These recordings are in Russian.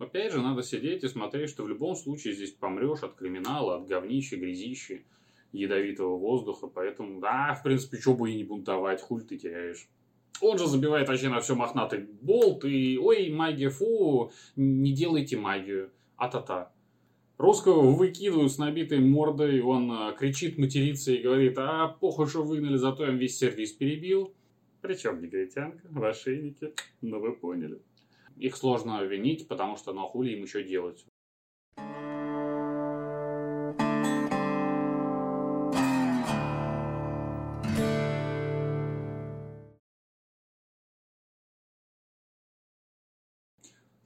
опять же, надо сидеть и смотреть, что в любом случае здесь помрешь от криминала, от говнища, грязищи, ядовитого воздуха. Поэтому, да, в принципе, что бы и не бунтовать, хуль ты теряешь. Он же забивает вообще на все мохнатый болт и, ой, магия, фу, не делайте магию, а-та-та. Русского выкидывают с набитой мордой, он а, кричит, матерится и говорит, а похуй, что выгнали, зато я весь сервис перебил. Причем негритянка в ошейнике, ну вы поняли. Их сложно винить, потому что ну а хули им еще делать.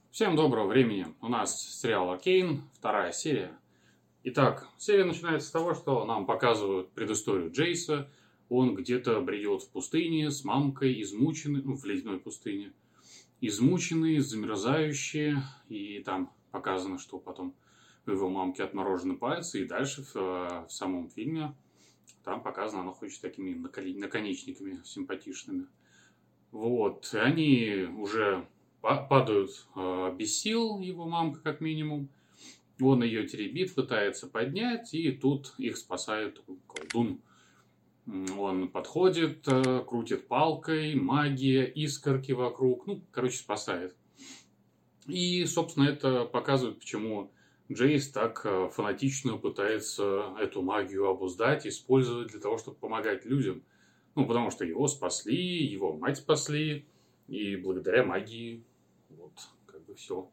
Всем доброго времени. У нас сериал Аркейн, вторая серия. Итак, серия начинается с того, что нам показывают предысторию Джейса. Он где-то бредет в пустыне с мамкой, измученный, ну, в ледяной пустыне. Измученный, замерзающий. И там показано, что потом у его мамки отморожены пальцы. И дальше в, в самом фильме там показано, она хочет такими наконечниками симпатичными. Вот. И они уже падают э, без сил, его мамка как минимум. Он ее теребит, пытается поднять, и тут их спасает колдун. Он подходит, э, крутит палкой, магия, искорки вокруг. Ну, короче, спасает. И, собственно, это показывает, почему Джейс так э, фанатично пытается эту магию обуздать, использовать для того, чтобы помогать людям. Ну, потому что его спасли, его мать спасли, и благодаря магии вот, как бы все.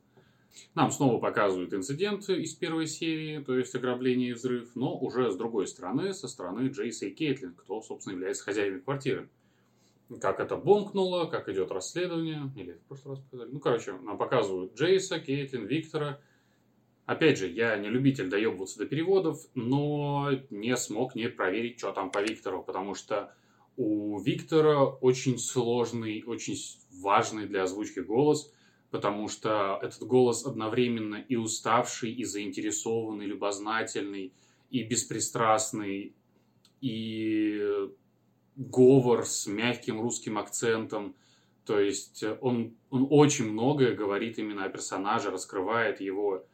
Нам снова показывают инцидент из первой серии, то есть ограбление и взрыв, но уже с другой стороны, со стороны Джейса и Кейтлин, кто, собственно, является хозяевами квартиры. Как это бомкнуло, как идет расследование, или в прошлый раз показали. Ну, короче, нам показывают Джейса, Кейтлин, Виктора. Опять же, я не любитель доебываться до переводов, но не смог не проверить, что там по Виктору, потому что у Виктора очень сложный, очень важный для озвучки голос – потому что этот голос одновременно и уставший, и заинтересованный, любознательный, и беспристрастный, и говор с мягким русским акцентом. То есть он, он очень многое говорит именно о персонаже, раскрывает его.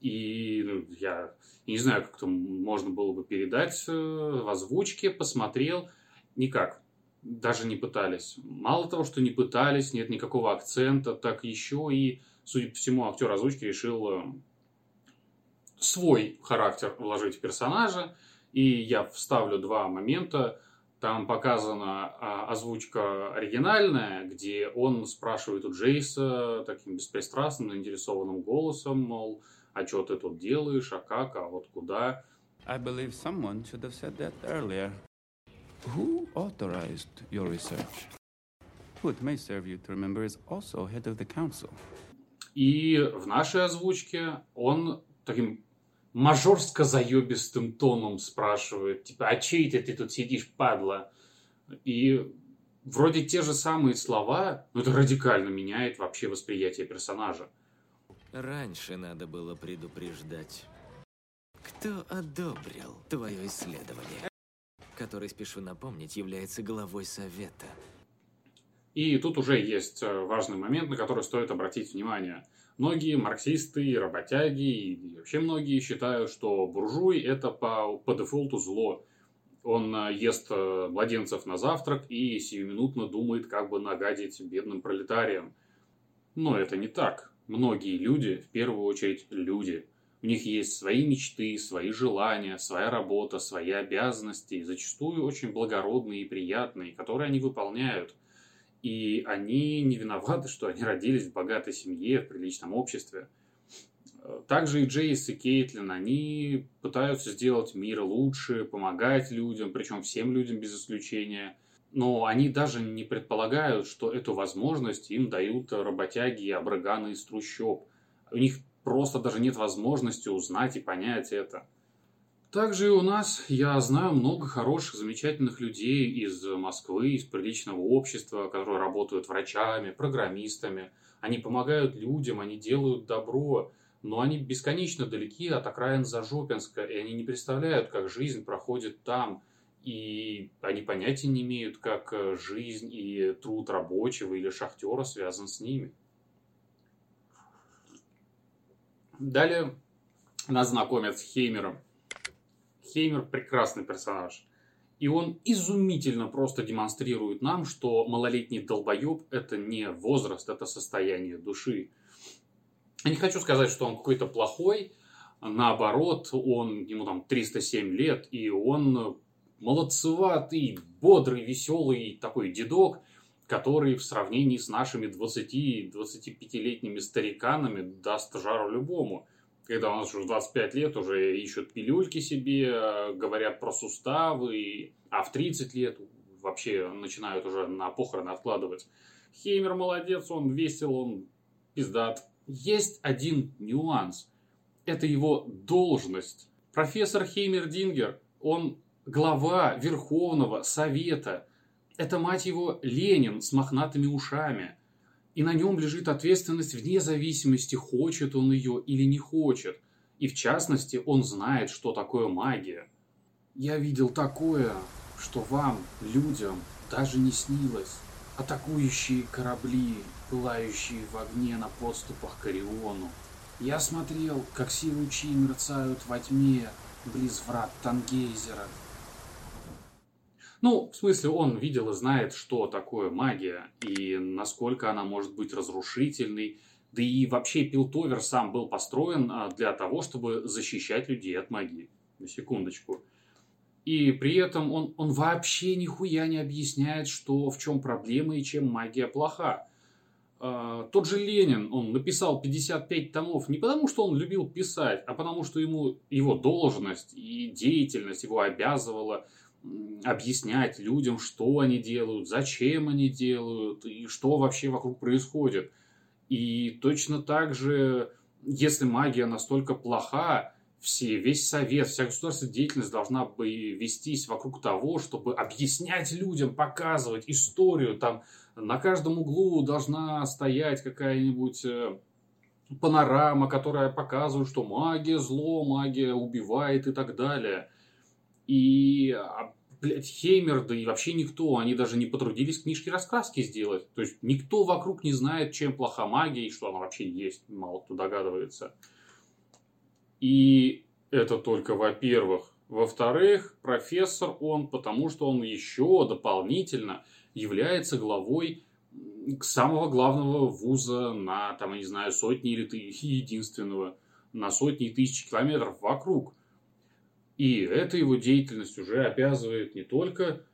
И ну, я не знаю, как это можно было бы передать э, в озвучке, посмотрел. Никак даже не пытались. Мало того, что не пытались, нет никакого акцента, так еще и, судя по всему, актер озвучки решил э, свой характер вложить в персонажа. И я вставлю два момента. Там показана а, озвучка оригинальная, где он спрашивает у Джейса таким беспристрастным, заинтересованным голосом, мол, а что ты тут делаешь, а как, а вот куда. I believe someone should have said that earlier. Who authorized your research? Who it may serve you to remember is also head of the council. И в нашей озвучке он таким мажорско-заебистым тоном спрашивает, типа, а чей ты, ты тут сидишь, падла? И вроде те же самые слова, но это радикально меняет вообще восприятие персонажа. Раньше надо было предупреждать. Кто одобрил твое исследование? Который, спешу напомнить, является главой Совета. И тут уже есть э, важный момент, на который стоит обратить внимание. Многие марксисты, работяги и вообще многие считают, что буржуй – это по, по дефолту зло. Он э, ест э, младенцев на завтрак и сиюминутно думает, как бы нагадить бедным пролетариям. Но это не так. Многие люди, в первую очередь люди – у них есть свои мечты, свои желания, своя работа, свои обязанности, зачастую очень благородные и приятные, которые они выполняют. И они не виноваты, что они родились в богатой семье, в приличном обществе. Также и Джейс, и Кейтлин, они пытаются сделать мир лучше, помогать людям, причем всем людям без исключения. Но они даже не предполагают, что эту возможность им дают работяги и абраганы из трущоб. У них просто даже нет возможности узнать и понять это. Также и у нас я знаю много хороших, замечательных людей из Москвы, из приличного общества, которые работают врачами, программистами. Они помогают людям, они делают добро, но они бесконечно далеки от окраин Зажопинска, и они не представляют, как жизнь проходит там. И они понятия не имеют, как жизнь и труд рабочего или шахтера связан с ними. Далее нас знакомят с Хеймером. Хеймер прекрасный персонаж. И он изумительно просто демонстрирует нам, что малолетний долбоеб это не возраст, это состояние души. Я не хочу сказать, что он какой-то плохой, наоборот, он, ему там 307 лет, и он молодцеватый, бодрый, веселый такой дедок, который в сравнении с нашими 20-25-летними стариканами даст жару любому когда у нас уже 25 лет, уже ищут пилюльки себе, говорят про суставы, а в 30 лет вообще начинают уже на похороны откладывать. Хеймер молодец, он весел, он пиздат. Есть один нюанс. Это его должность. Профессор Хеймер Дингер, он глава Верховного Совета. Это, мать его, Ленин с мохнатыми ушами и на нем лежит ответственность вне зависимости, хочет он ее или не хочет. И в частности, он знает, что такое магия. Я видел такое, что вам, людям, даже не снилось. Атакующие корабли, пылающие в огне на подступах к Ориону. Я смотрел, как силы Чи мерцают во тьме, близ врат Тангейзера. Ну, в смысле, он видел и знает, что такое магия, и насколько она может быть разрушительной. Да и вообще Пилтовер сам был построен а, для того, чтобы защищать людей от магии. На секундочку. И при этом он, он вообще нихуя не объясняет, что в чем проблема и чем магия плоха. Uh, тот же Ленин, он написал 55 томов не потому, что он любил писать, а потому, что ему его должность и деятельность его обязывала объяснять людям, что они делают, зачем они делают и что вообще вокруг происходит. И точно так же, если магия настолько плоха, все, весь совет, вся государственная деятельность должна бы вестись вокруг того, чтобы объяснять людям, показывать историю. Там на каждом углу должна стоять какая-нибудь э, панорама, которая показывает, что магия зло, магия убивает и так далее. И, а, блядь, Хеймер, да и вообще никто, они даже не потрудились книжки-раскраски сделать. То есть, никто вокруг не знает, чем плоха магия и что она вообще есть. Мало кто догадывается. И это только во-первых. Во-вторых, профессор он, потому что он еще дополнительно является главой самого главного вуза на, там, я не знаю, сотни или единственного на сотни и тысячи километров вокруг. И эта его деятельность уже обязывает не только,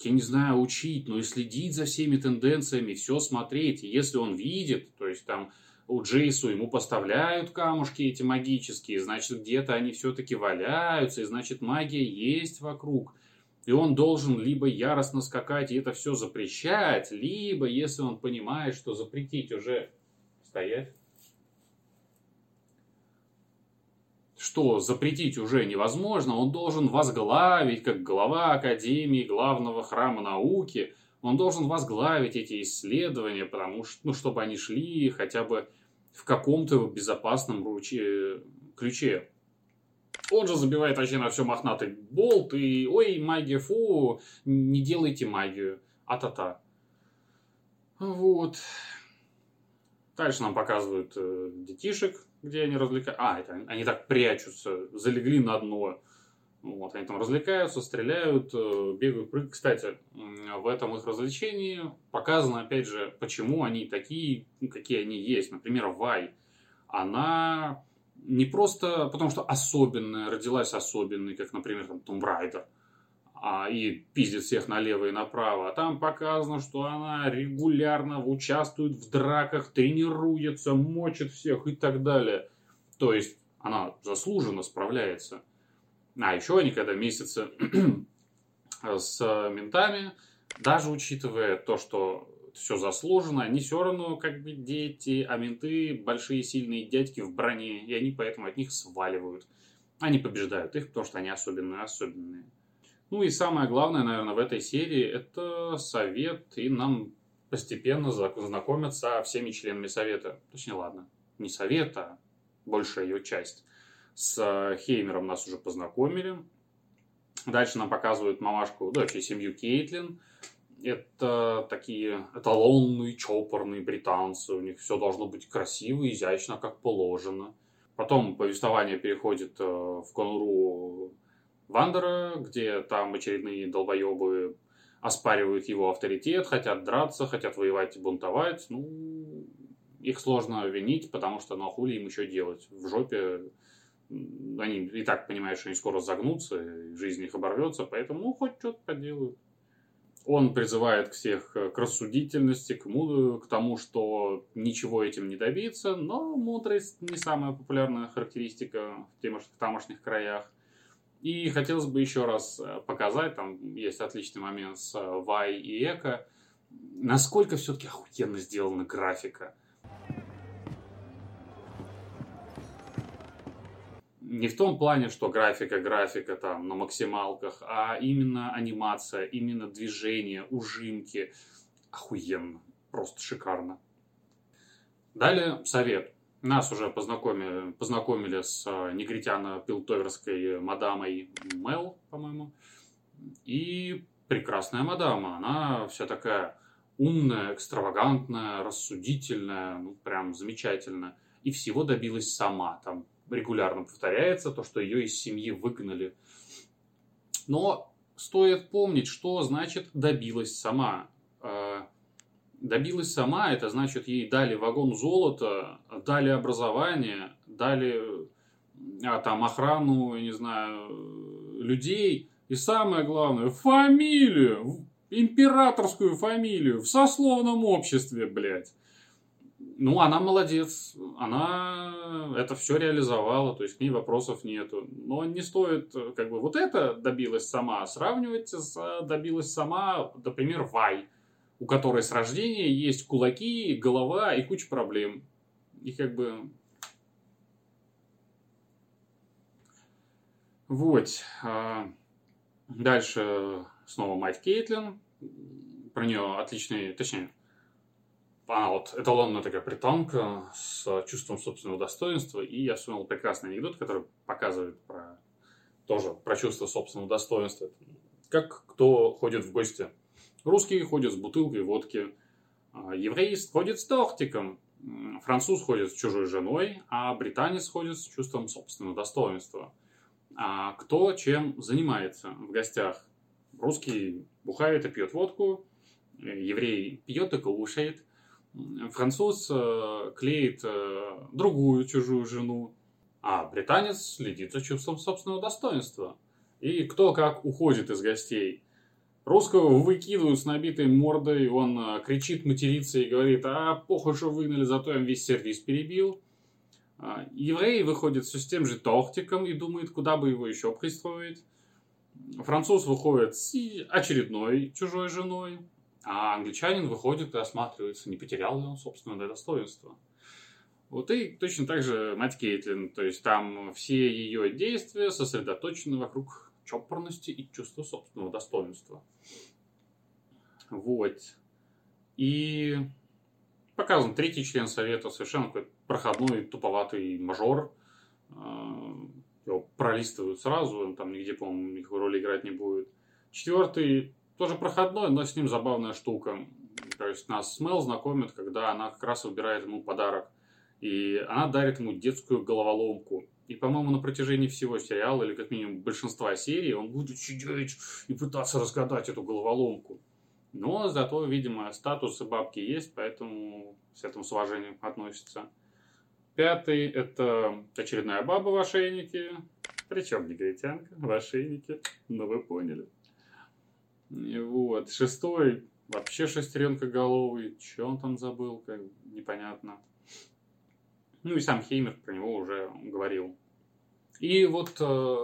я не знаю, учить, но и следить за всеми тенденциями, все смотреть. И если он видит, то есть там у Джейсу ему поставляют камушки эти магические, значит, где-то они все-таки валяются, и значит, магия есть вокруг. И он должен либо яростно скакать и это все запрещать, либо, если он понимает, что запретить уже стоять, что запретить уже невозможно, он должен возглавить, как глава Академии главного храма науки, он должен возглавить эти исследования, потому что, ну, чтобы они шли хотя бы в каком-то безопасном руче, ключе. Он же забивает вообще на все мохнатый болт и ой, магия, фу, не делайте магию, а-та-та. Вот. Дальше нам показывают э, детишек, где они развлекаются. А, это они так прячутся, залегли на дно. Вот, они там развлекаются, стреляют, э, бегают, прыгают. Кстати, в этом их развлечении показано, опять же, почему они такие, какие они есть. Например, Вай. Она не просто потому, что особенная, родилась особенной, как, например, там, Tomb Raider – а, и пиздит всех налево и направо. А там показано, что она регулярно участвует в драках, тренируется, мочит всех и так далее. То есть она заслуженно справляется. А еще они, когда месяцы с ментами, даже учитывая то, что все заслужено, они все равно как бы дети, а менты большие сильные дядьки в броне, и они поэтому от них сваливают. Они побеждают их, потому что они особенные, особенные. Ну и самое главное, наверное, в этой серии это совет, и нам постепенно знакомят со всеми членами совета. Точнее, ладно, не совета, большая ее часть. С Хеймером нас уже познакомили. Дальше нам показывают мамашку, да, вообще семью Кейтлин. Это такие эталонные, чопорные британцы. У них все должно быть красиво, изящно, как положено. Потом повествование переходит э, в конуру Вандера, где там очередные долбоебы оспаривают его авторитет, хотят драться, хотят воевать и бунтовать. Ну, их сложно винить, потому что, ну, хули им еще делать? В жопе они и так понимают, что они скоро загнутся, жизнь их оборвется, поэтому, ну, хоть что-то поделают. Он призывает всех к рассудительности, к, муд... к тому, что ничего этим не добиться, но мудрость не самая популярная характеристика в тамошних краях. И хотелось бы еще раз э, показать, там есть отличный момент с э, Вай и Эко, насколько все-таки охуенно сделана графика. не в том плане, что графика, графика там на максималках, а именно анимация, именно движение, ужимки. Охуенно. Просто шикарно. Далее совет. Нас уже познакомили, познакомили с э, негритяно-пилтоверской мадамой Мел, по-моему. И прекрасная мадама. Она вся такая умная, экстравагантная, рассудительная, ну, прям замечательная. И всего добилась сама. Там регулярно повторяется, то, что ее из семьи выгнали. Но стоит помнить, что значит добилась сама. Добилась сама, это значит, ей дали вагон золота, дали образование, дали а, там охрану, я не знаю, людей. И самое главное, фамилию, императорскую фамилию в сословном обществе, блядь. Ну, она молодец, она это все реализовала, то есть к ней вопросов нету. Но не стоит, как бы, вот это добилась сама сравнивать с добилась сама, например, Вай, у которой с рождения есть кулаки, голова и куча проблем. И как бы... Вот. А, дальше снова мать Кейтлин. Про нее отличный, точнее, она вот эталонная такая британка с чувством собственного достоинства. И я вспомнил прекрасный анекдот, который показывает про, тоже про чувство собственного достоинства. Как кто ходит в гости. Русский ходит с бутылкой водки, а еврей ходит с тортиком, француз ходит с чужой женой, а британец ходит с чувством собственного достоинства. А кто чем занимается в гостях? Русский бухает и пьет водку, еврей пьет и кушает, француз э, клеит э, другую чужую жену, а британец следит за чувством собственного достоинства. И кто как уходит из гостей. Русского выкидывают с набитой мордой, он э, кричит, матерится и говорит, а похуй, что выгнали, зато я весь сервис перебил. А, еврей выходит все с тем же тортиком и думает, куда бы его еще пристроить. Француз выходит с очередной чужой женой. А англичанин выходит и осматривается, не потерял ли он собственное достоинство. Вот и точно так же мать Кейтлин. То есть там все ее действия сосредоточены вокруг чопорности и чувства собственного достоинства. Вот. И показан третий член совета, совершенно какой-то проходной, туповатый мажор. А, его пролистывают сразу, он там нигде, по-моему, никакой роли играть не будет. Четвертый тоже проходной, но с ним забавная штука. То есть нас с Мел знакомит, когда она как раз выбирает ему подарок. И она дарит ему детскую головоломку. И, по-моему, на протяжении всего сериала, или как минимум большинства серий, он будет сидеть и пытаться разгадать эту головоломку. Но зато, видимо, статус бабки есть, поэтому с этим с уважением относится. Пятый – это очередная баба в ошейнике. Причем негритянка в ошейнике. Ну, вы поняли. Вот. Шестой вообще шестеренка головый. Че он там забыл, как непонятно. Ну и сам Хеймер про него уже говорил. И вот э,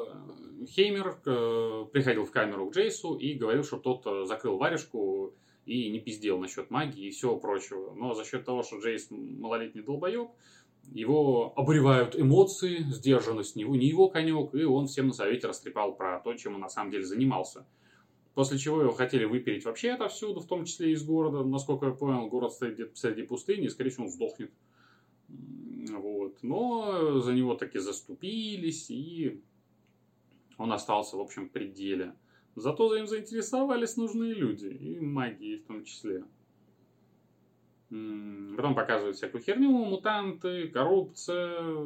Хеймер э, приходил в камеру к Джейсу и говорил, что тот э, закрыл варежку и не пиздел насчет магии и всего прочего. Но за счет того, что Джейс малолетний долбоеб, его обуревают эмоции, сдержанность не, не его конек, и он всем на совете растрепал про то, чем он на самом деле занимался. После чего его хотели выпереть вообще отовсюду, в том числе из города. Насколько я понял, город стоит где-то посреди пустыни, и, скорее всего, он сдохнет. Вот. Но за него таки заступились, и он остался, в общем, в пределе. Зато им заинтересовались нужные люди, и магии в том числе. Потом показывают всякую херню, мутанты, коррупция,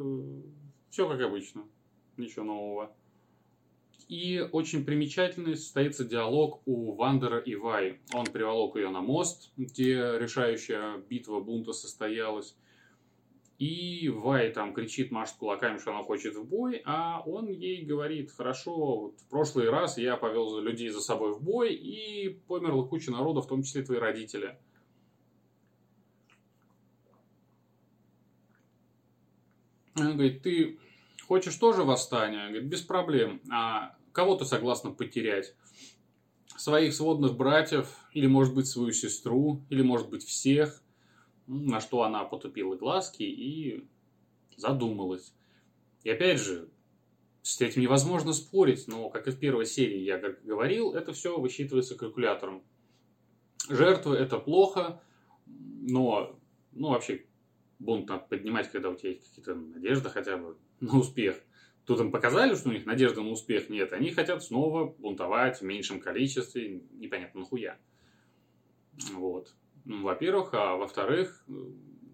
Все как обычно. Ничего нового. И очень примечательный состоится диалог у Вандера и Вай. Он приволок ее на мост, где решающая битва бунта состоялась. И Вай там кричит, машет кулаками, что она хочет в бой, а он ей говорит, хорошо, вот в прошлый раз я повел людей за собой в бой, и померла куча народа, в том числе твои родители. Он говорит, ты хочешь тоже восстание? Говорит, без проблем. А кого ты согласна потерять? Своих сводных братьев, или, может быть, свою сестру, или, может быть, всех. На что она потупила глазки и задумалась. И опять же, с этим невозможно спорить, но, как и в первой серии я говорил, это все высчитывается калькулятором. Жертвы это плохо, но, ну, вообще, бунт надо поднимать, когда у тебя есть какие-то надежды хотя бы на успех. Тут им показали, что у них надежды на успех нет. Они хотят снова бунтовать в меньшем количестве, непонятно нахуя. Вот. Ну, во-первых, а во-вторых,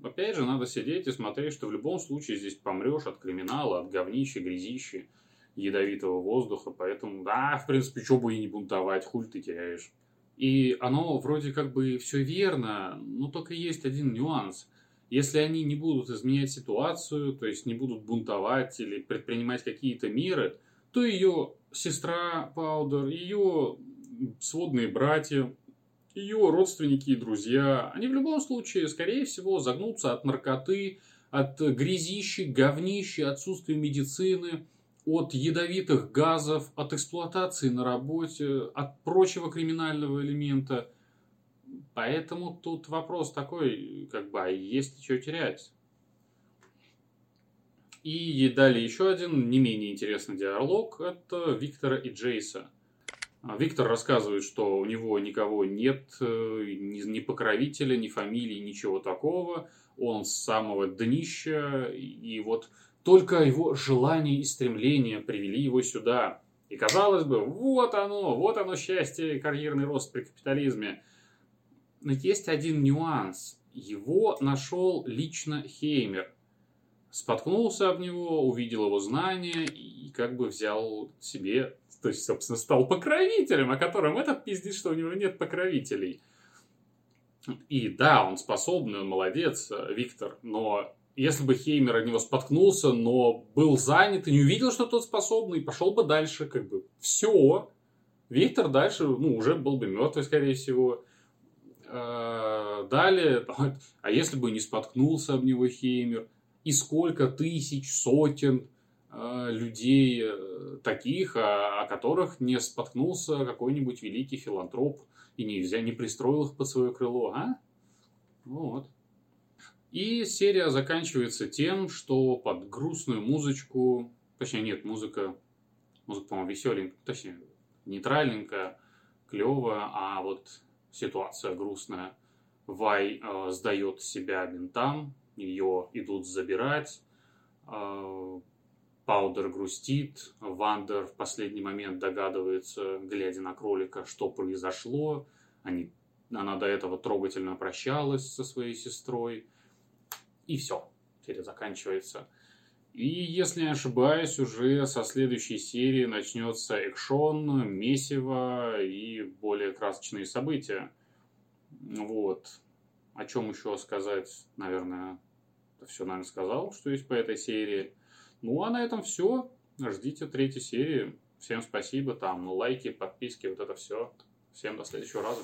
опять же, надо сидеть и смотреть, что в любом случае здесь помрешь от криминала, от говнища, грязищи, ядовитого воздуха. Поэтому, да, в принципе, что бы и не бунтовать, хуль ты теряешь. И оно вроде как бы все верно, но только есть один нюанс. Если они не будут изменять ситуацию, то есть не будут бунтовать или предпринимать какие-то меры, то ее сестра Паудер, ее сводные братья, ее родственники и друзья, они в любом случае, скорее всего, загнутся от наркоты, от грязищи, говнищи, отсутствия медицины, от ядовитых газов, от эксплуатации на работе, от прочего криминального элемента. Поэтому тут вопрос такой, как бы, а есть ли что терять? И далее еще один не менее интересный диалог – это Виктора и Джейса – Виктор рассказывает, что у него никого нет, э, ни покровителя, ни фамилии, ничего такого. Он с самого днища, и вот только его желание и стремление привели его сюда. И казалось бы, вот оно, вот оно счастье, карьерный рост при капитализме. Но есть один нюанс. Его нашел лично Хеймер. Споткнулся об него, увидел его знания и как бы взял себе то есть, собственно, стал покровителем, о котором этот пиздит, что у него нет покровителей. И да, он способный, он молодец, Виктор, но если бы Хеймер от него споткнулся, но был занят и не увидел, что тот способный, пошел бы дальше, как бы все. Виктор дальше, ну, уже был бы мертвый, скорее всего. А, далее, а если бы не споткнулся об него Хеймер, и сколько тысяч, сотен Э, людей э, таких, о, которых не споткнулся какой-нибудь великий филантроп и нельзя не пристроил их под свое крыло, а? Вот. И серия заканчивается тем, что под грустную музычку, точнее нет, музыка, музыка, по-моему, веселенькая, точнее, нейтральненькая, клевая, а вот ситуация грустная. Вай э, сдает себя бинтам, ее идут забирать, э, Паудер грустит, Вандер в последний момент догадывается, глядя на кролика, что произошло. Они, она до этого трогательно прощалась со своей сестрой. И все, серия заканчивается. И, если не ошибаюсь, уже со следующей серии начнется экшон, месиво и более красочные события. Вот. О чем еще сказать, наверное, все, наверное, сказал, что есть по этой серии. Ну, а на этом все. Ждите третьей серии. Всем спасибо. Там лайки, подписки, вот это все. Всем до следующего раза.